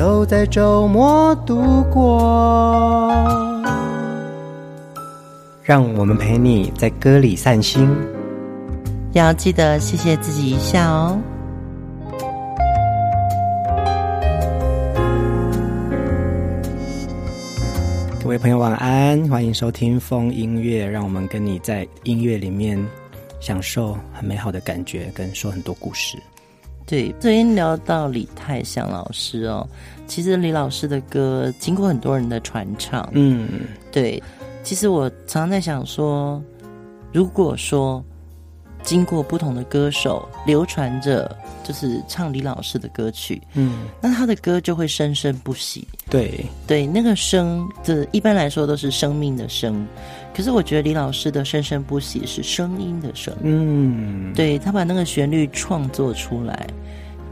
都在周末度过，让我们陪你在歌里散心，要记得谢谢自己一下哦。各位朋友晚安，欢迎收听风音乐，让我们跟你在音乐里面享受很美好的感觉，跟说很多故事。对，昨天聊到李泰祥老师哦，其实李老师的歌经过很多人的传唱，嗯，对。其实我常常在想说，如果说经过不同的歌手流传着，就是唱李老师的歌曲，嗯，那他的歌就会生生不息。对，对，那个生，这一般来说都是生命的生。可是我觉得李老师的生生不息是声音的声，嗯，对，他把那个旋律创作出来，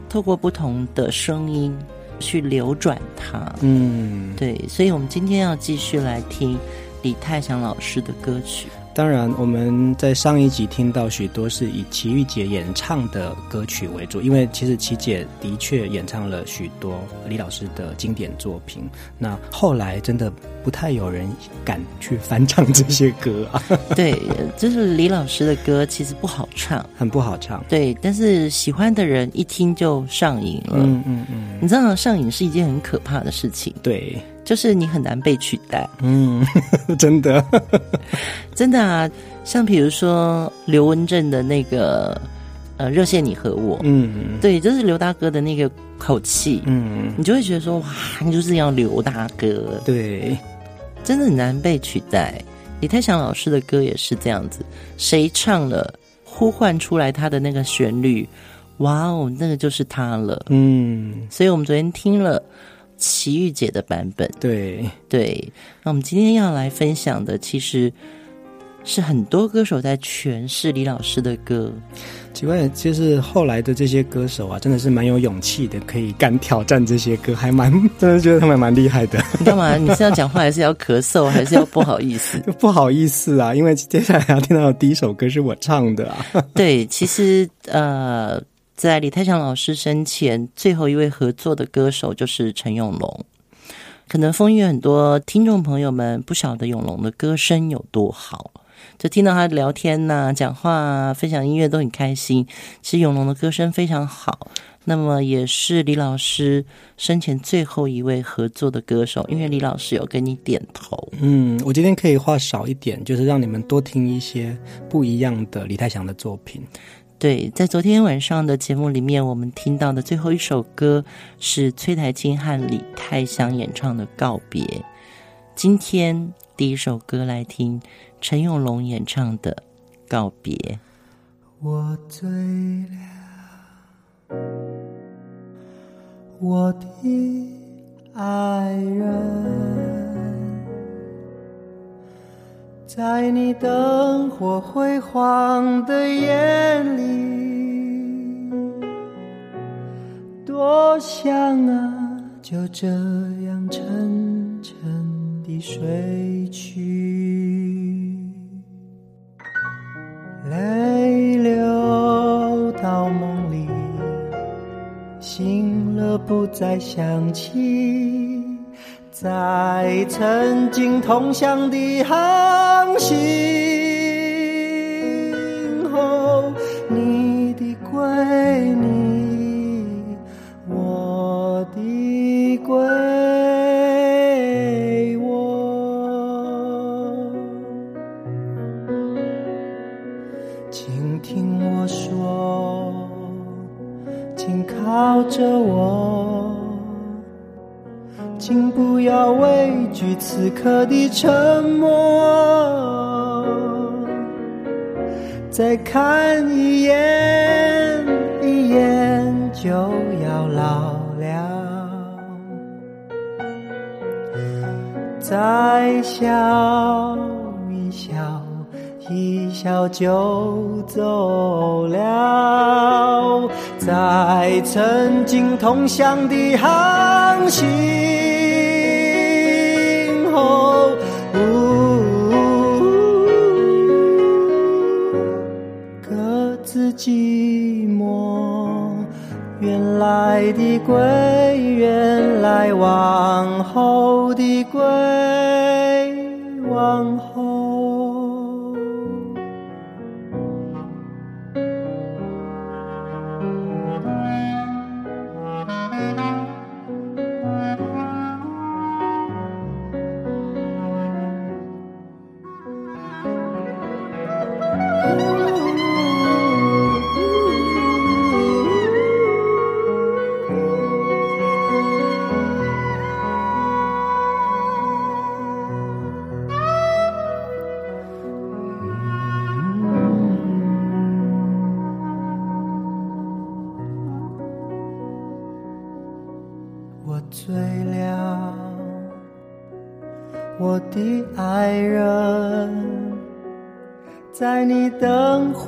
透过不同的声音去流转它，嗯，对，所以我们今天要继续来听李泰祥老师的歌曲。当然，我们在上一集听到许多是以齐豫姐演唱的歌曲为主，因为其实齐姐的确演唱了许多李老师的经典作品。那后来真的不太有人敢去翻唱这些歌啊。对，就是李老师的歌其实不好唱，很不好唱。对，但是喜欢的人一听就上瘾了。嗯嗯嗯，你知道上瘾是一件很可怕的事情。对。就是你很难被取代，嗯，真的，真的啊，像比如说刘文正的那个呃，热线你和我，嗯，对，就是刘大哥的那个口气，嗯，你就会觉得说哇，你就是要刘大哥，对，真的很难被取代。李泰祥老师的歌也是这样子，谁唱了，呼唤出来他的那个旋律，哇哦，那个就是他了，嗯，所以我们昨天听了。齐豫姐的版本，对对，那我们今天要来分享的，其实是很多歌手在诠释李老师的歌。奇怪，就是后来的这些歌手啊，真的是蛮有勇气的，可以敢挑战这些歌，还蛮 真的觉得他们蛮厉害的。你干嘛？你是要讲话，还是要咳嗽，还是要不好意思？不好意思啊，因为接下来要听到的第一首歌是我唱的啊。对，其实呃。在李泰祥老师生前，最后一位合作的歌手就是陈永龙。可能疯音乐很多听众朋友们不晓得永龙的歌声有多好，就听到他聊天呐、讲话啊、分享音乐都很开心。其实永龙的歌声非常好，那么也是李老师生前最后一位合作的歌手，因为李老师有跟你点头。嗯，我今天可以话少一点，就是让你们多听一些不一样的李泰祥的作品。对，在昨天晚上的节目里面，我们听到的最后一首歌是崔苔菁和李泰祥演唱的《告别》。今天第一首歌来听陈永龙演唱的《告别》。我醉了，我的爱人。在你灯火辉煌的眼里，多想啊，就这样沉沉地睡去，泪流到梦里，醒了不再想起。在曾经同乡的航行。刻的沉默，再看一眼，一眼就要老了。再笑一笑，一笑就走了，在曾经同乡的航行归，原来往后的归，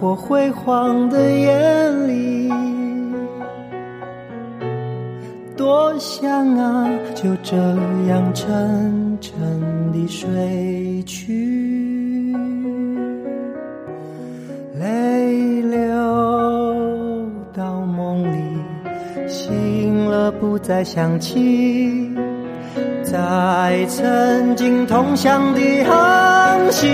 火辉煌的眼里，多想啊，就这样沉沉地睡去，泪流到梦里，醒了不再想起，在曾经同乡的航行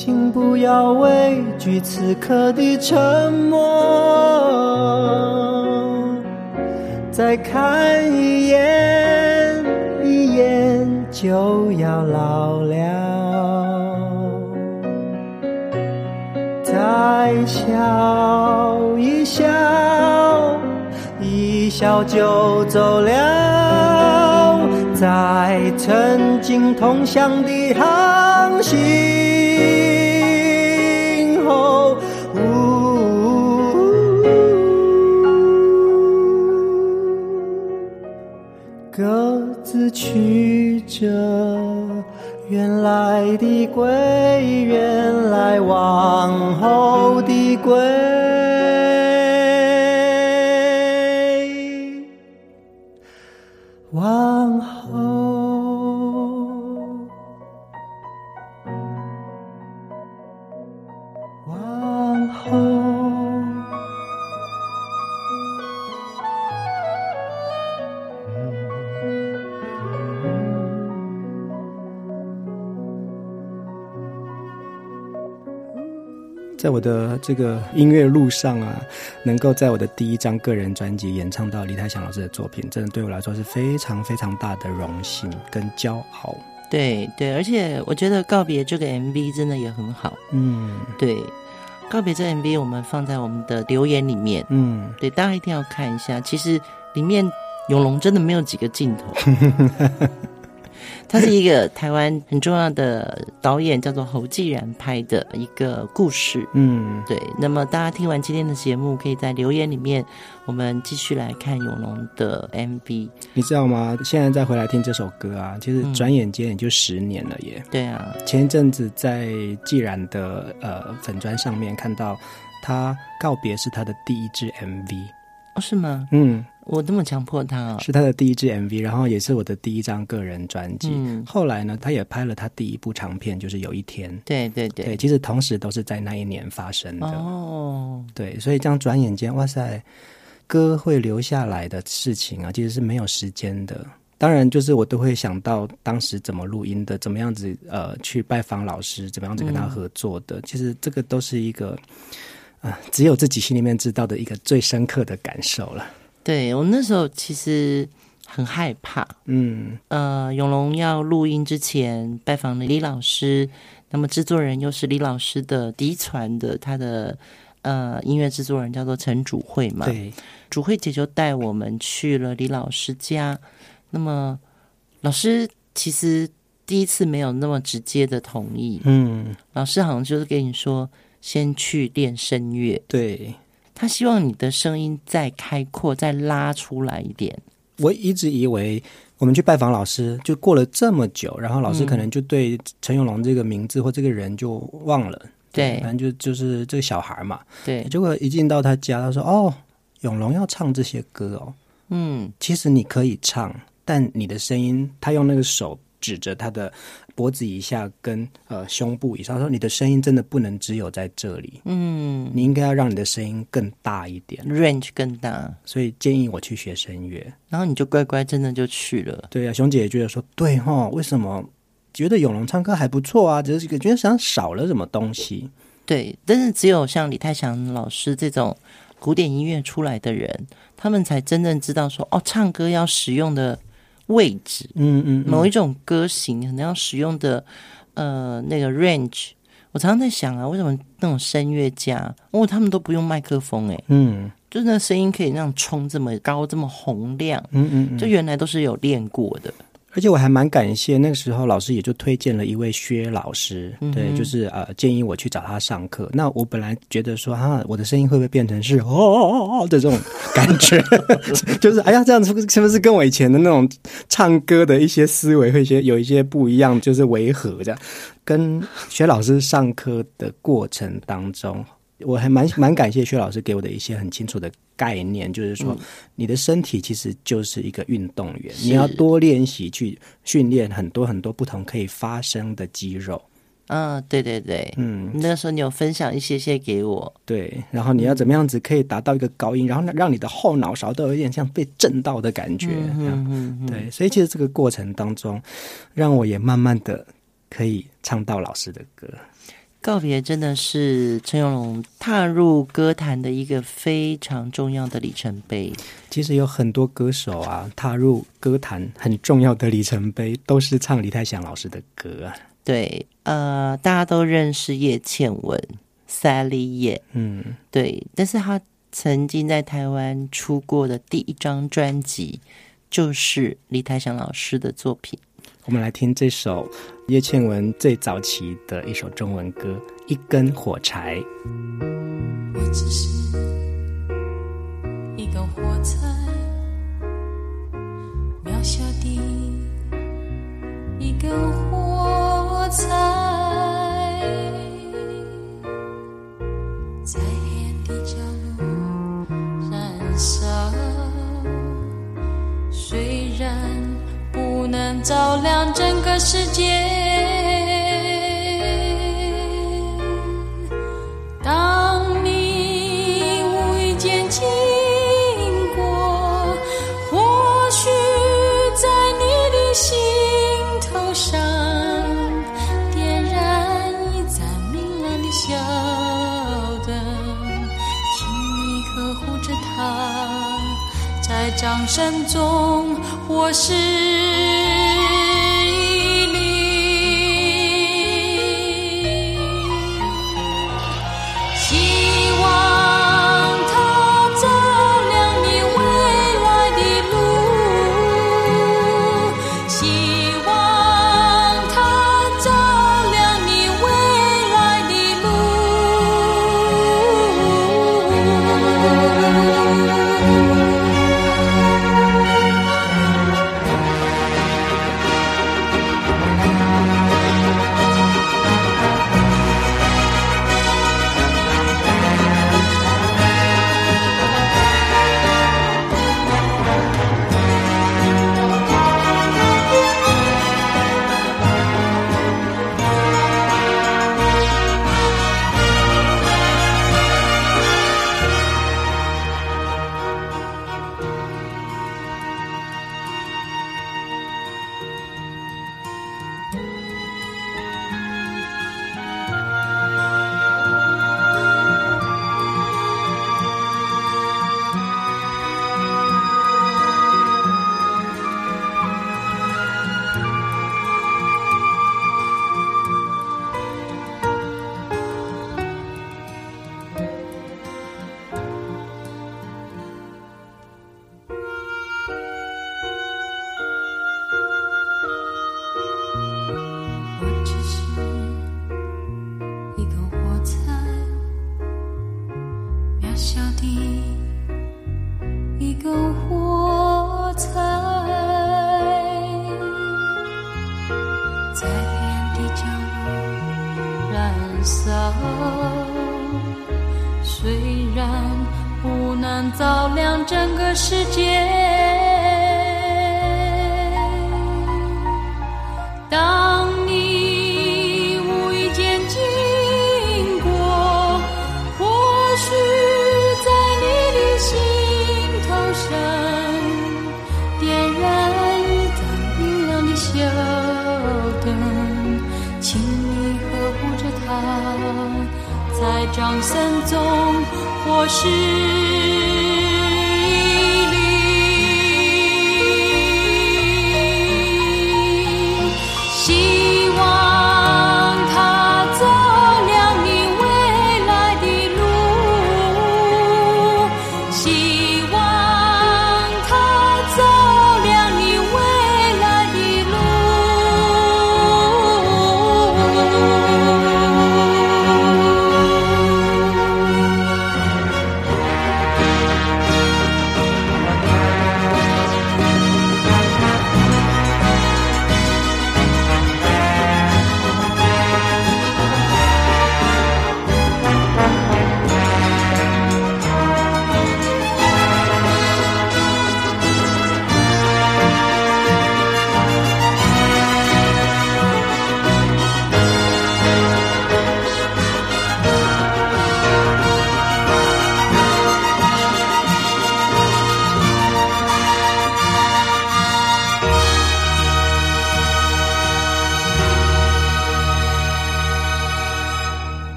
请不要畏惧此刻的沉默。再看一眼，一眼就要老了。再笑一笑，一笑就走了，在曾经同乡的航行曲折原来的归，原来往后的归。在我的这个音乐路上啊，能够在我的第一张个人专辑演唱到李泰祥老师的作品，真的对我来说是非常非常大的荣幸跟骄傲。对对，而且我觉得告别这个 MV 真的也很好。嗯，对，告别这个 MV 我们放在我们的留言里面。嗯，对，大家一定要看一下。其实里面永龙真的没有几个镜头。他是一个台湾很重要的导演，叫做侯继然拍的一个故事。嗯，对。那么大家听完今天的节目，可以在留言里面，我们继续来看永龙的 MV。你知道吗？现在再回来听这首歌啊，其实转眼间也就十年了耶。对啊，前一阵子在继然的呃粉砖上面看到他告别是他的第一支 MV。哦，是吗？嗯。我这么强迫他哦，是他的第一支 MV，然后也是我的第一张个人专辑。嗯，后来呢，他也拍了他第一部长片，就是有一天。对对对，对，其实同时都是在那一年发生的。哦，对，所以这样转眼间，哇塞，歌会留下来的事情啊，其实是没有时间的。当然，就是我都会想到当时怎么录音的，怎么样子呃去拜访老师，怎么样子跟他合作的。嗯，其实这个都是一个啊，呃，只有自己心里面知道的一个最深刻的感受了。对，我那时候其实很害怕。嗯，呃，永龙要录音之前拜访了李老师，那么制作人又是李老师的嫡传的他的呃音乐制作人，叫做陈主慧嘛。对，主慧姐就带我们去了李老师家。那么老师其实第一次没有那么直接的同意。嗯，老师好像就是跟你说，先去练声乐。对。他希望你的声音再开阔，再拉出来一点。我一直以为我们去拜访老师，就过了这么久，然后老师可能就对陈永龙这个名字或这个人就忘了。嗯、对，反正就就是这个小孩嘛。对，结果一进到他家，他说：“哦，永龙要唱这些歌哦。”嗯，其实你可以唱，但你的声音，他用那个手指着他的。脖子以下跟呃胸部以上，说你的声音真的不能只有在这里，嗯，你应该要让你的声音更大一点，range 更大，所以建议我去学声乐，然后你就乖乖真的就去了。对啊，熊姐也觉得说对哈，为什么觉得永龙唱歌还不错啊？只是觉得想少了什么东西。对，但是只有像李泰祥老师这种古典音乐出来的人，他们才真正知道说哦，唱歌要使用的。位置，嗯嗯，某一种歌型可能要使用的，呃，那个 range，我常常在想啊，为什么那种声乐家，哦，他们都不用麦克风，诶，嗯，就是那声音可以那样冲这么高，这么洪亮，嗯嗯，嗯，就原来都是有练过的。而且我还蛮感谢那个时候老师也就推荐了一位薛老师，嗯、对，就是呃建议我去找他上课。那我本来觉得说啊，我的声音会不会变成是哦哦哦的这种感觉，就是哎呀这样子是不是跟我以前的那种唱歌的一些思维会些有一些不一样，就是违和这样。跟薛老师上课的过程当中。我还蛮蛮感谢薛老师给我的一些很清楚的概念，就是说，你的身体其实就是一个运动员，你要多练习去训练很多很多不同可以发声的肌肉。嗯，对对对，嗯，那时候你有分享一些些给我，对，然后你要怎么样子可以达到一个高音，然后让你的后脑勺都有点像被震到的感觉，嗯嗯，对，所以其实这个过程当中，让我也慢慢的可以唱到老师的歌。告别真的是陈永龙踏入歌坛的一个非常重要的里程碑。其实有很多歌手啊，踏入歌坛很重要的里程碑，都是唱李泰祥老师的歌啊。对，呃，大家都认识叶倩文，Sally 叶，嗯，对。但是他曾经在台湾出过的第一张专辑，就是李泰祥老师的作品。我们来听这首叶倩文最早期的一首中文歌《一根火柴》。我只是一根火柴，渺小的一根火柴，世界。当你无意间经过，或许在你的心头上点燃一盏明亮的小灯，请你呵护着它，在掌声中，我是。请你呵护着它，在掌声中，或是。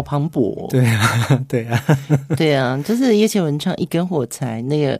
好磅礴，对啊，对啊，对啊，就是叶倩文唱一根火柴，那个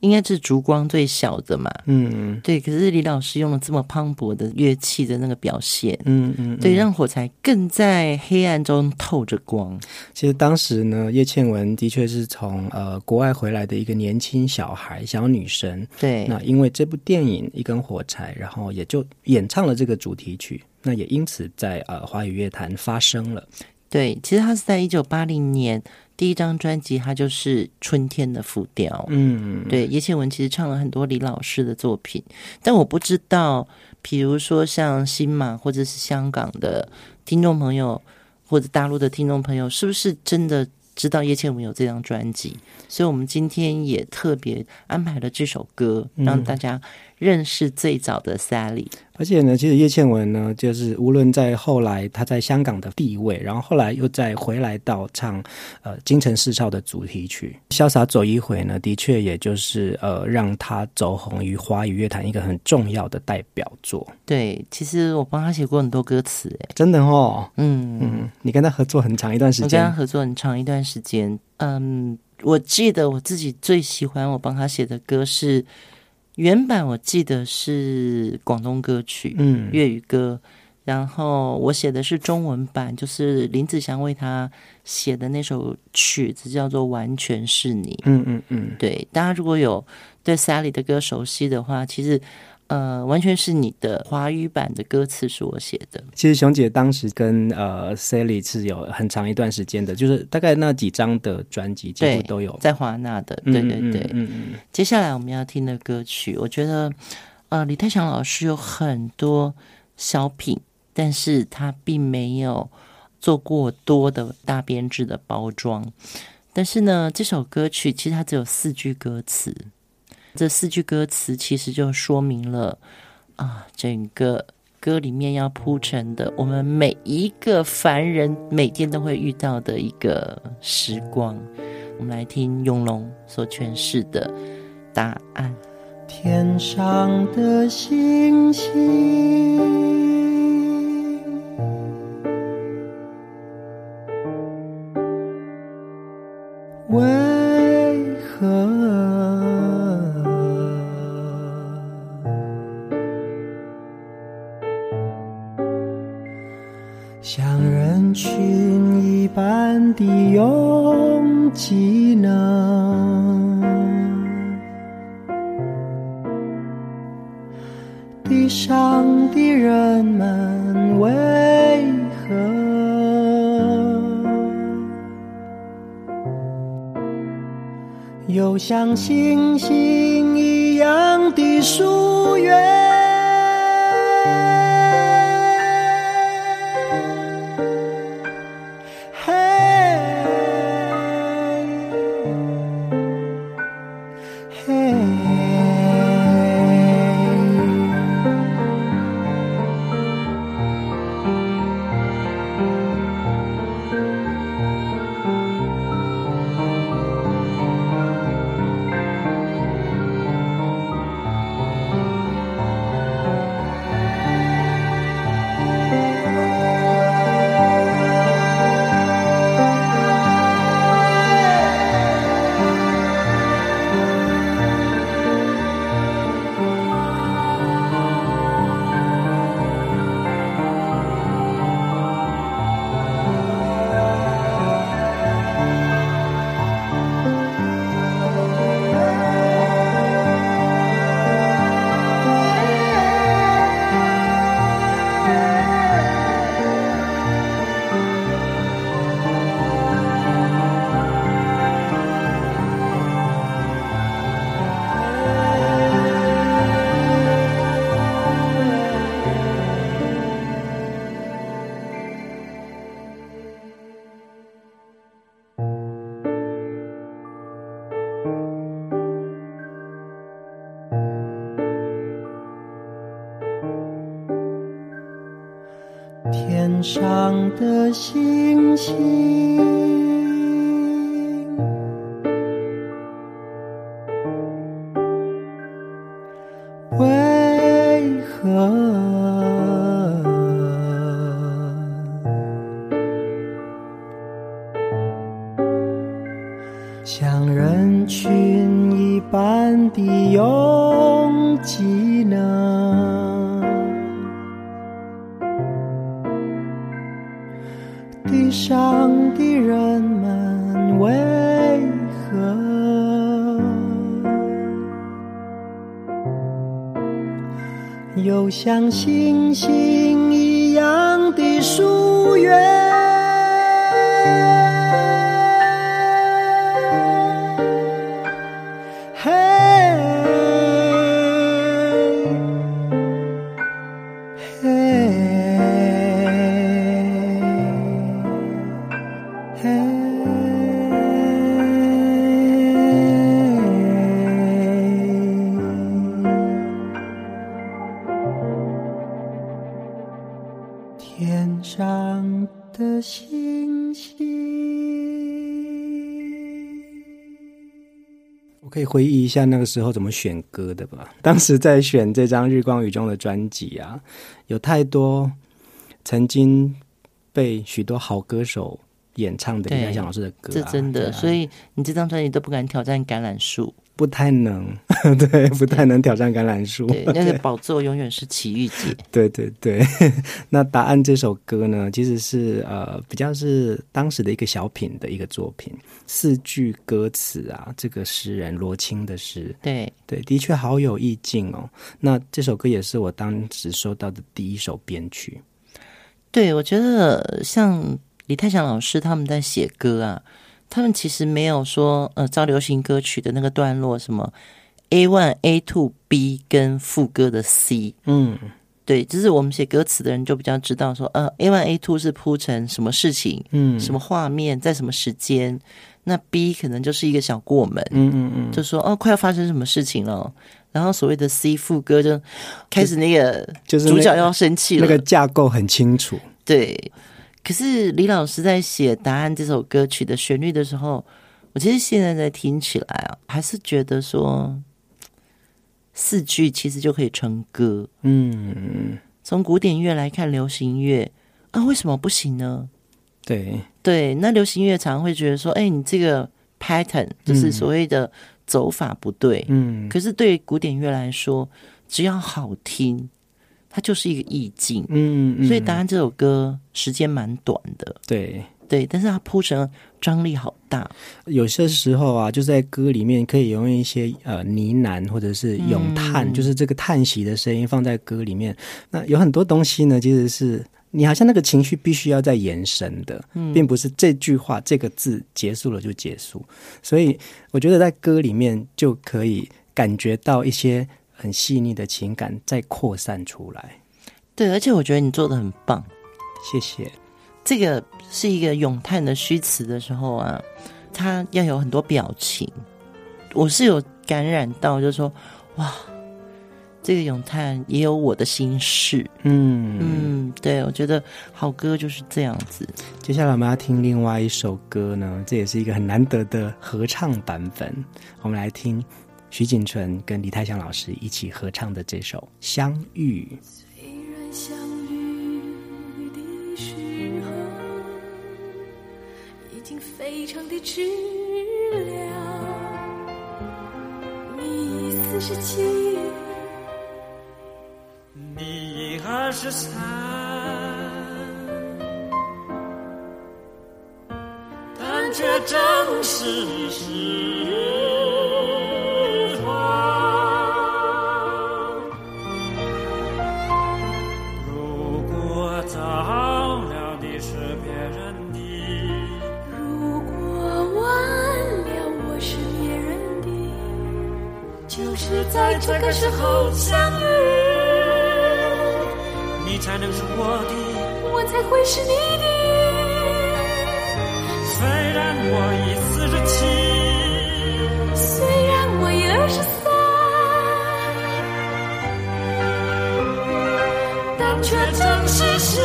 应该是烛光最小的嘛，嗯，对。可是李老师用了这么磅礴的乐器的那个表现，嗯嗯，对，让火柴更在黑暗中透着光。其实当时呢，叶倩文的确是从呃国外回来的一个年轻小孩，小女生，对。那因为这部电影一根火柴，然后也就演唱了这个主题曲，那也因此在呃华语乐坛发生了。对，其实他是在一九八零年第一张专辑，他就是《春天的浮雕》。嗯，对，叶倩文其实唱了很多李老师的作品，但我不知道，比如说像新马或者是香港的听众朋友，或者大陆的听众朋友，是不是真的知道叶倩文有这张专辑？所以我们今天也特别安排了这首歌，让大家认识最早的 Sally。而且呢，其实叶倩文呢，就是无论在后来她在香港的地位，然后后来又再回来到唱呃《京城四少》的主题曲《潇洒走一回》呢，的确也就是呃让她走红于华语乐坛一个很重要的代表作。对，其实我帮她写过很多歌词，哎，真的哦，嗯嗯，你跟她合作很长一段时间，我跟她合作很长一段时间，嗯，我记得我自己最喜欢我帮她写的歌是。原版我记得是广东歌曲，嗯，粤语歌，然后我写的是中文版，就是林子祥为他写的那首曲子叫做《完全是你》。嗯嗯嗯，对，大家如果有对 Sally 的歌熟悉的话，其实。呃，完全是你的华语版的歌词是我写的。其实熊姐当时跟呃 Sally 是有很长一段时间的，就是大概那几张的专辑几乎都有在华纳的。对对对，嗯嗯，嗯。接下来我们要听的歌曲，我觉得呃李泰祥老师有很多小品，但是他并没有做过多的大编制的包装。但是呢，这首歌曲其实它只有四句歌词。这四句歌词其实就说明了啊，整个歌里面要铺陈的，我们每一个凡人每天都会遇到的一个时光。我们来听永龙所诠释的答案。天上的星星，为有像星星一样的疏远？上的星星。可以回忆一下那个时候怎么选歌的吧？当时在选这张《日光雨中》的专辑啊，有太多曾经被许多好歌手演唱的李泰祥老师的歌，啊，这真的。啊，所以你这张专辑都不敢挑战橄榄树。不太能，对，不太能挑战橄榄树。对，那个宝座永远是奇遇姐。对对对，那答案这首歌呢，其实是呃比较是当时的一个小品的一个作品，四句歌词啊，这个诗人罗青的诗。对对，的确好有意境哦。那这首歌也是我当时收到的第一首编曲。对，我觉得像李泰祥老师他们在写歌啊。他们其实没有说，呃，照流行歌曲的那个段落，什么 A one、A two、B 跟副歌的 C，嗯，对，就是我们写歌词的人就比较知道说，呃，A one、A two 是铺成什么事情，嗯，什么画面，在什么时间，那 B 可能就是一个小过门，嗯嗯嗯，就说哦，快要发生什么事情了，然后所谓的 C 副歌就开始那个就是主角要生气了，那个架构很清楚，对。可是李老师在写《答案》这首歌曲的旋律的时候，我其实现在在听起来啊，还是觉得说四句其实就可以成歌。嗯，从古典乐来看流行乐啊，为什么不行呢？对对，那流行乐常常会觉得说，哎，你这个 pattern 就是所谓的走法不对。嗯，可是对古典乐来说，只要好听。它就是一个意境，嗯，嗯，所以答案这首歌时间蛮短的，对对，但是它铺成张力好大。有些时候啊，就在歌里面可以用一些呃呢喃或者是咏叹，嗯、就是这个叹息的声音放在歌里面。那有很多东西呢，其实是你好像那个情绪必须要在延伸的，嗯、并不是这句话这个字结束了就结束。所以我觉得在歌里面就可以感觉到一些。很细腻的情感再扩散出来，对，而且我觉得你做的很棒，谢谢。这个是一个咏叹的虚词的时候啊，它要有很多表情，我是有感染到，就是说，哇，这个咏叹也有我的心事，嗯嗯，对，我觉得好歌就是这样子。接下来我们要听另外一首歌呢，这也是一个很难得的合唱版本，我们来听。徐锦纯跟李泰祥老师一起合唱的这首《相遇》。虽然相遇的时候已经非常的迟了，你四十七，你二十三，但却正是是。这个时候相遇，你才能是我的，我才会是你的。虽然我已四十七，虽然我已二十三，但却正是时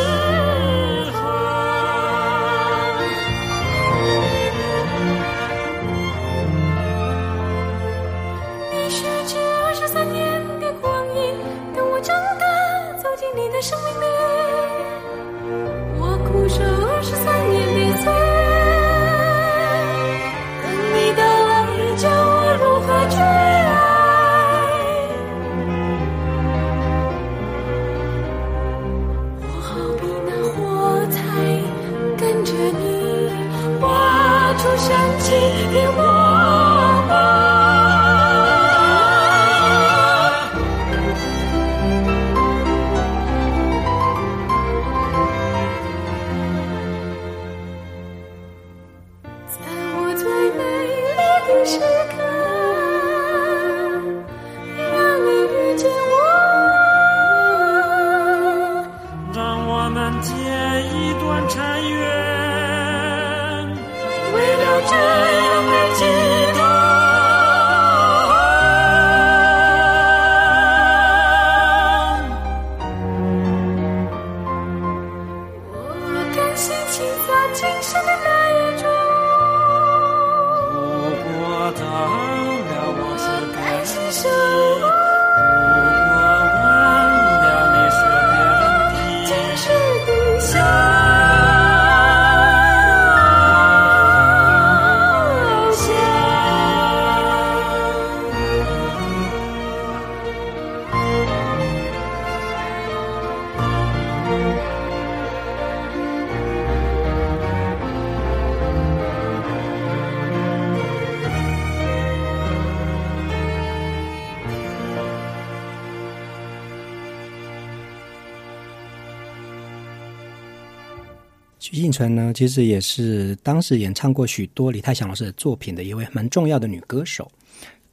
纯呢，其实也是当时演唱过许多李泰祥老师的作品的一位蛮重要的女歌手。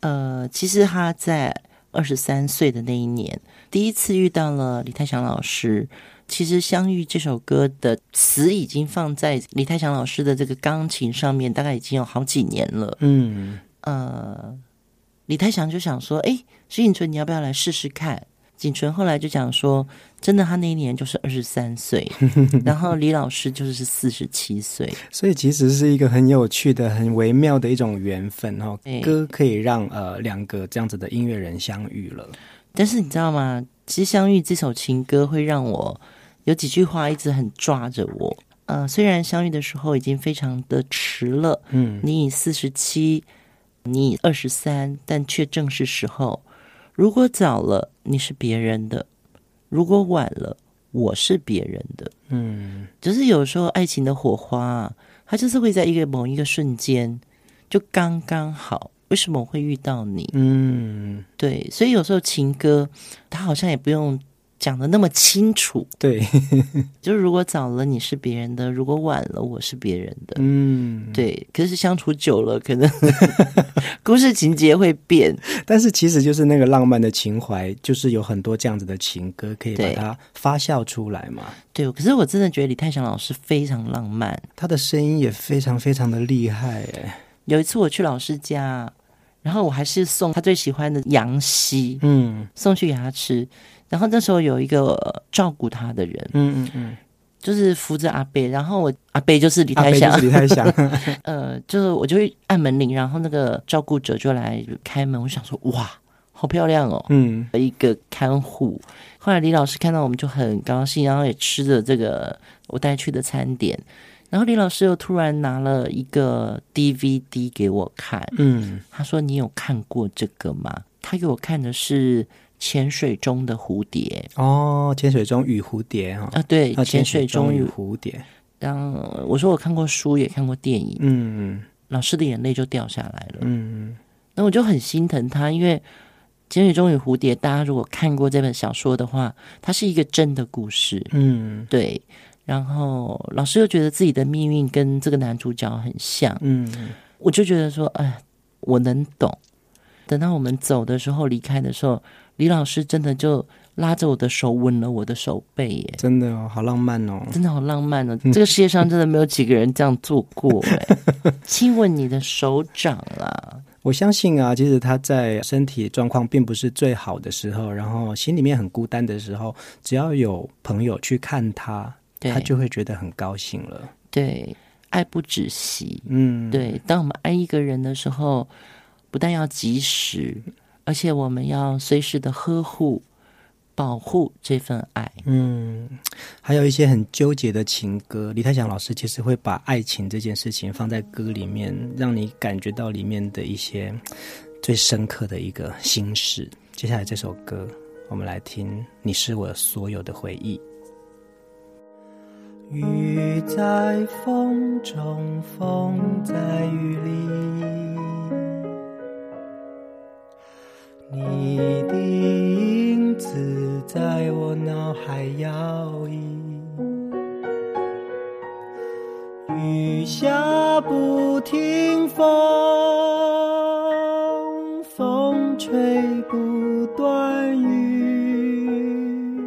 呃，其实她在二十三岁的那一年，第一次遇到了李泰祥老师。其实《相遇》这首歌的词已经放在李泰祥老师的这个钢琴上面，大概已经有好几年了。嗯，呃，李泰祥就想说：“哎，徐颖纯，你要不要来试试看？”锦纯后来就讲说：“真的，他那一年就是二十三岁，然后李老师就是四十七岁。所以其实是一个很有趣的、很微妙的一种缘分哈、哦。歌可以让呃两个这样子的音乐人相遇了。但是你知道吗？其实《相遇》这首情歌会让我有几句话一直很抓着我。呃，虽然相遇的时候已经非常的迟了，嗯，你已四十七，你已二十三，但却正是时候。如果早了，你是别人的；如果晚了，我是别人的。嗯，就是有时候爱情的火花啊，它就是会在一个某一个瞬间就刚刚好。为什么我会遇到你？嗯，对，所以有时候情歌，它好像也不用讲的那么清楚。对，就是如果早了，你是别人的；如果晚了，我是别人的。嗯，对，可是相处久了，可能 故事情节会变。但是其实就是那个浪漫的情怀，就是有很多这样子的情歌可以把它发酵出来嘛。对，可是我真的觉得李泰祥老师非常浪漫，他的声音也非常非常的厉害哎。有一次我去老师家，然后我还是送他最喜欢的羊膝，嗯送去给他吃。然后那时候有一个照顾他的人，嗯嗯嗯，就是扶着阿贝，然后我阿贝就是李阿飞泰祥，李泰祥，呃，就是我就会按门铃，然后那个照顾者就来开门。我想说，哇，好漂亮哦，嗯一个看护。后来李老师看到我们就很高兴，然后也吃着这个我带去的餐点。然后李老师又突然拿了一个 DVD 给我看，嗯他说：“你有看过这个吗？”他给我看的是《潜水中的蝴蝶》哦，潜水中与蝴蝶哈。啊，对，《啊潜水中与与蝴蝶，然后我说我看过书，也看过电影，嗯老师的眼泪就掉下来了。嗯。那我就很心疼他，因为《潜水中与蝴蝶》，大家如果看过这本小说的话，它是一个真的故事，嗯。对。然后老师又觉得自己的命运跟这个男主角很像，嗯。我就觉得说，哎，我能懂。等到我们走的时候，离开的时候，李老师真的就拉着我的手，吻了我的手背，耶，真的哦，好浪漫哦。真的好浪漫哦！这个世界上真的没有几个人这样做过，哎，亲吻你的手掌啦。我相信啊，其实他在身体状况并不是最好的时候，然后心里面很孤单的时候，只要有朋友去看他，他就会觉得很高兴了。对，爱不止息。嗯，对，当我们爱一个人的时候，不但要及时，而且我们要随时的呵护、保护这份爱。嗯，还有一些很纠结的情歌，李泰祥老师其实会把爱情这件事情放在歌里面，让你感觉到里面的一些最深刻的一个心事。接下来这首歌，我们来听《你是我所有的回忆》。雨在风中，风在雨里，你的影子在我脑海摇曳。雨下不停风，风吹不断雨，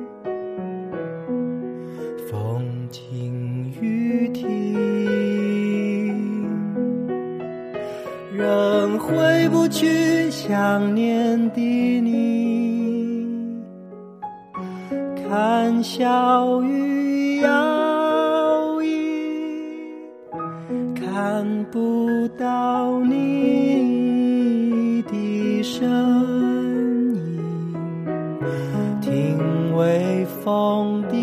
风停雨停，仍回不去想念的你，看小雨摇曳。看不到你的身影，听微风的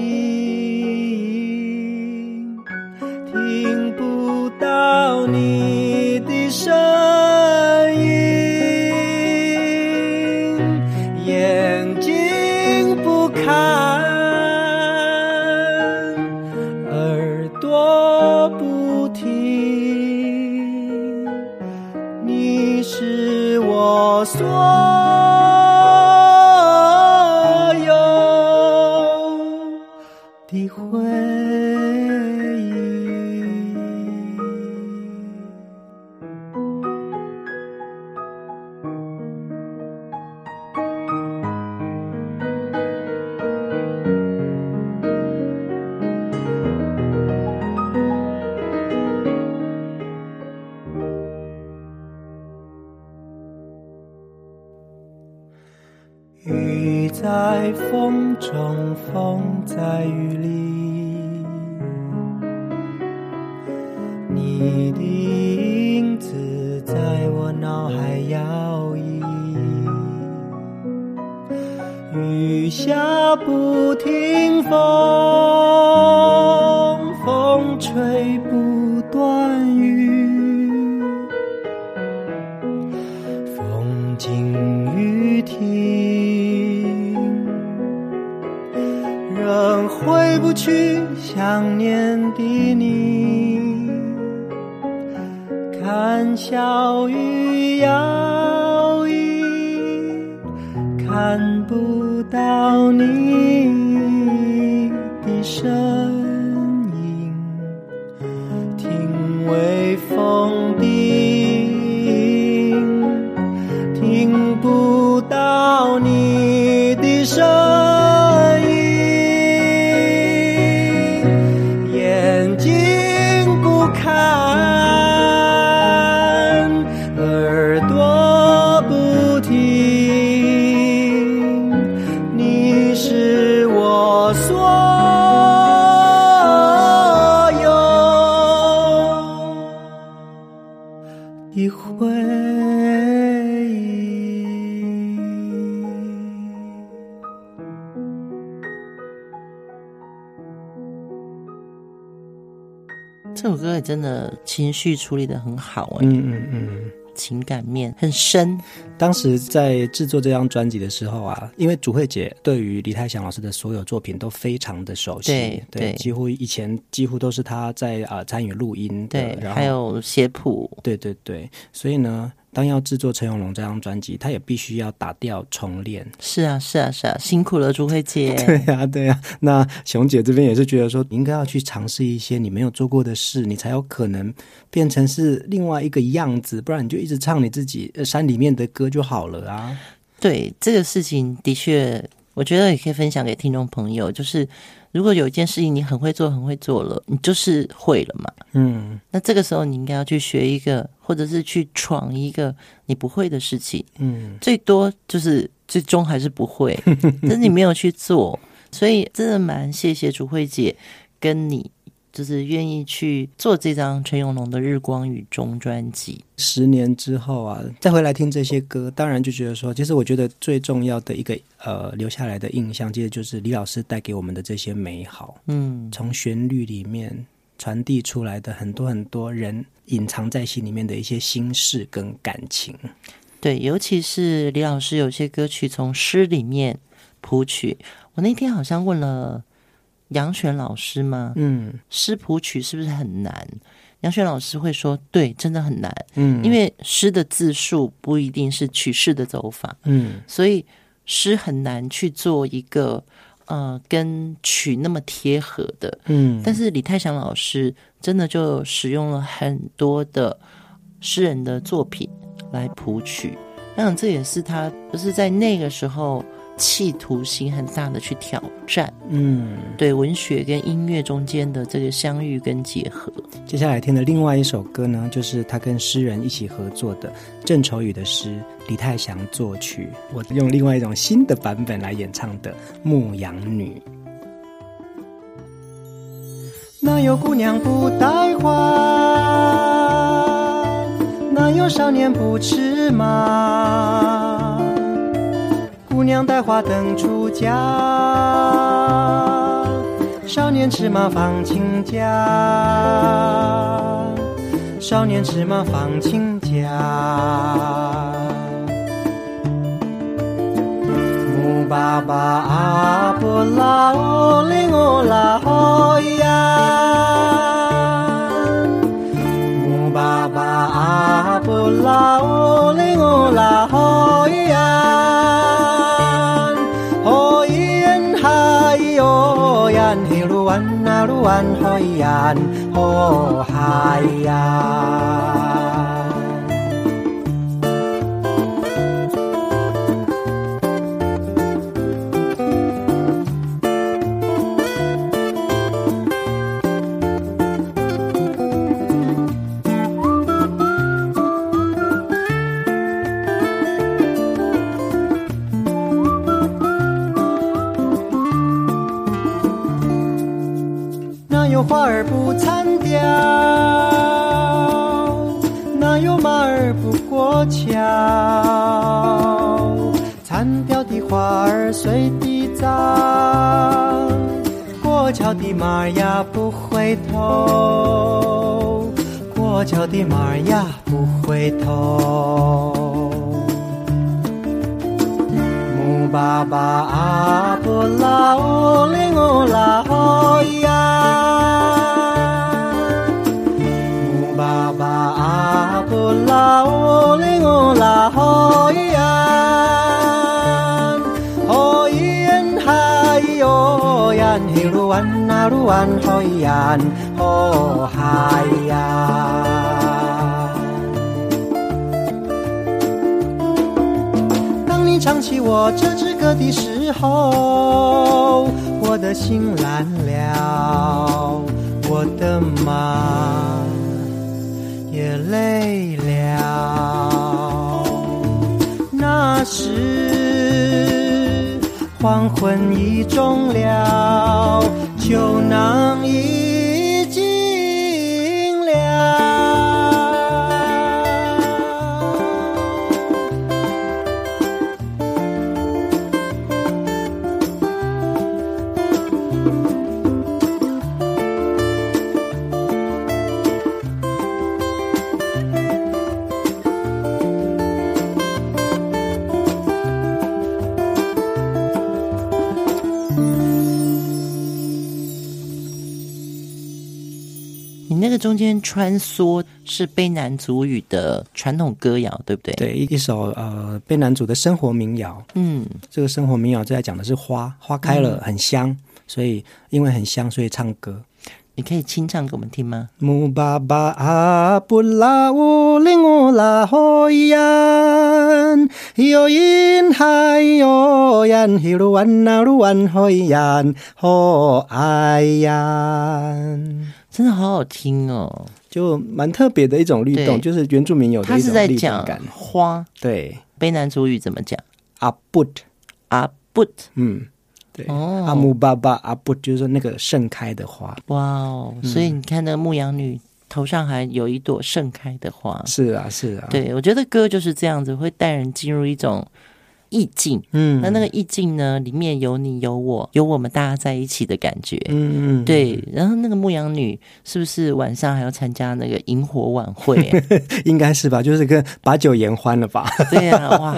仍回不去想念的你，看小雨摇曳，看不到你的身影，听微风真的情绪处理的很好哎，嗯嗯嗯，情感面很深。当时在制作这张专辑的时候啊，因为主慧姐对于李泰祥老师的所有作品都非常的熟悉，对对，对，几乎以前几乎都是他在啊、呃、参与录音，对，然后还有写谱，对对对，所以呢。当要制作陈永龙这张专辑，他也必须要打掉重练。是啊，是啊，是啊，辛苦了，朱慧姐。对呀、啊，对呀、啊。那熊姐这边也是觉得说，你应该要去尝试一些你没有做过的事，你才有可能变成是另外一个样子。不然你就一直唱你自己山里面的歌就好了啊。对，这个事情的确，我觉得也可以分享给听众朋友，就是。如果有一件事情你很会做，很会做了，你就是会了嘛。嗯，那这个时候你应该要去学一个，或者是去闯一个你不会的事情。嗯，最多就是最终还是不会，但是你没有去做，所以真的蛮谢谢主慧姐跟你。就是愿意去做这张陈永龙的《日光雨中》专辑。十年之后啊，再回来听这些歌，当然就觉得说，其实我觉得最重要的一个呃留下来的印象，其实就是李老师带给我们的这些美好。嗯，从旋律里面传递出来的很多很多人隐藏在心里面的一些心事跟感情。对，尤其是李老师有些歌曲从诗里面谱曲。我那天好像问了。杨璇老师吗？嗯诗谱曲是不是很难？杨璇老师会说，对，真的很难。嗯，因为诗的字数不一定是曲式的走法，嗯所以诗很难去做一个呃跟曲那么贴合的。嗯，但是李泰祥老师真的就使用了很多的诗人的作品来谱曲，那这也是他就是在那个时候企图心很大的去挑战，嗯，对文学跟音乐中间的这个相遇跟结合。接下来听的另外一首歌呢，就是他跟诗人一起合作的郑愁予的诗，李泰祥作曲，我用另外一种新的版本来演唱的《牧羊女》。哪有姑娘不戴花？哪有少年不吃马？姑娘戴花等出嫁，少年吃马放亲家。少年吃马放亲家。木爸爸阿婆拉哦哩哦啦吼呀，木爸爸阿婆拉哦哩哦啦灣開人好鞋呀！花儿不残凋？哪有马儿不过桥？残凋的花儿随地长，过桥的马儿呀不回头，过桥的马儿呀不回头。爸爸阿婆拉哦哩哦啦吼 luan na luan ho yan ho hai yan。当你唱起我这支歌的时候，我的心蓝了，我的马也累了。那时黄昏已终了，酒穿梭是卑南族语的传统歌谣，对不对？，对，一一首呃卑南族的生活民谣。嗯，这个生活民谣就在讲的是花，花开了很香，所以因为很香，所以唱歌。你可以清唱给我们听吗？木巴巴阿布拉乌林乌拉吼 yan，有因海有 yan，希鲁万那鲁万吼 yan，吼爱 yan，真的好好听哦！就蛮特别的一种律动，就是原住民有的他是在一种律动讲感。花，对，卑南族语怎么讲？阿布，阿布，嗯，对，哦阿姆巴巴阿布就是说那个盛开的花。哇哦！所以你看，那个牧羊女头上还有一朵盛开的花。是啊，是啊，，对，我觉得歌就是这样子，会带人进入一种意境。嗯，那那个意境呢，里面有你有我，有我们大家在一起的感觉。嗯嗯，对。然后那个牧羊女是不是晚上还要参加那个萤火晚会啊？应该是吧，就是跟把酒言欢了吧？对呀、啊，哇，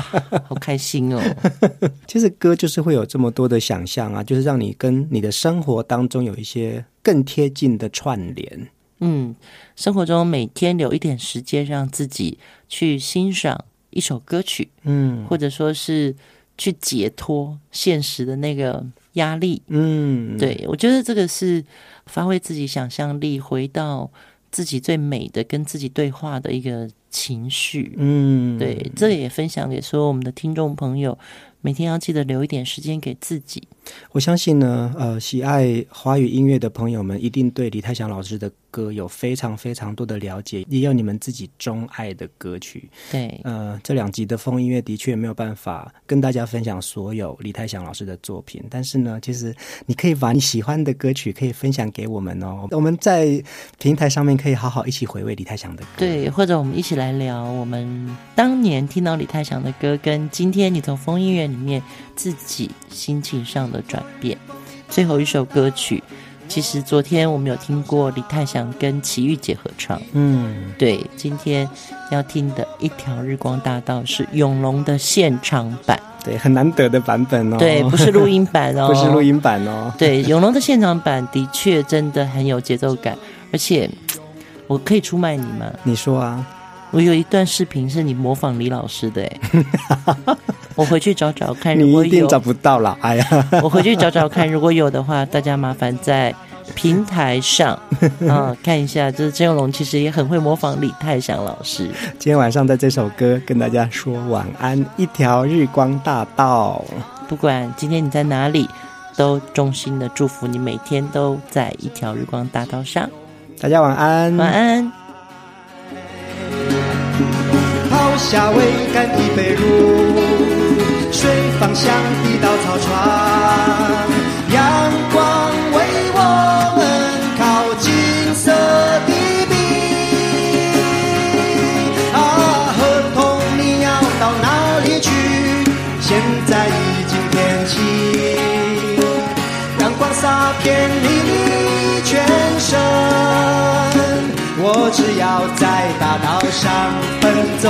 好开心哦！其实歌就是会有这么多的想象啊，就是让你跟你的生活当中有一些更贴近的串联。嗯，生活中每天留一点时间，让自己去欣赏一首歌曲，嗯，或者说是去解脱现实的那个压力。嗯，对，我觉得这个是发挥自己想象力，回到自己最美的跟自己对话的一个情绪。嗯，对，这个也分享给所有我们的听众朋友。每天要记得留一点时间给自己。我相信呢，呃，喜爱华语音乐的朋友们一定对李泰祥老师的歌有非常非常多的了解，也有你们自己钟爱的歌曲。对，呃，这两集的风音乐的确没有办法跟大家分享所有李泰祥老师的作品，但是呢，其实你可以把你喜欢的歌曲可以分享给我们哦。我们在平台上面可以好好一起回味李泰祥的歌，对，或者我们一起来聊我们当年听到李泰祥的歌，跟今天你从风音乐里面自己心情上的转变。最后一首歌曲，其实昨天我们有听过李泰祥跟齐豫姐合唱。嗯，对，今天要听的一条日光大道是永隆的现场版，对，很难得的版本哦。对，不是录音版哦，不是录音版哦。对，永隆的现场版的确真的很有节奏感，而且 我可以出卖你吗？你说啊。我有一段视频是你模仿李老师的，哎，我回去找找看。如果有，你一定找不到了，哎呀，我回去找找看，如果有的话，大家麻烦在平台上啊 看一下。就是郑永龙其实也很会模仿李泰祥老师。今天晚上在这首歌跟大家说晚安，一条日光大道。不管今天你在哪里，都衷心的祝福你每天都在一条日光大道上。大家晚安，晚安。抛下桅杆的被褥，水方向的稻草船，阳光为我们烤金色的饼。啊，合同你要到哪里去？现在已经天晴，阳光洒遍你的全身。我只要在大道上奔走，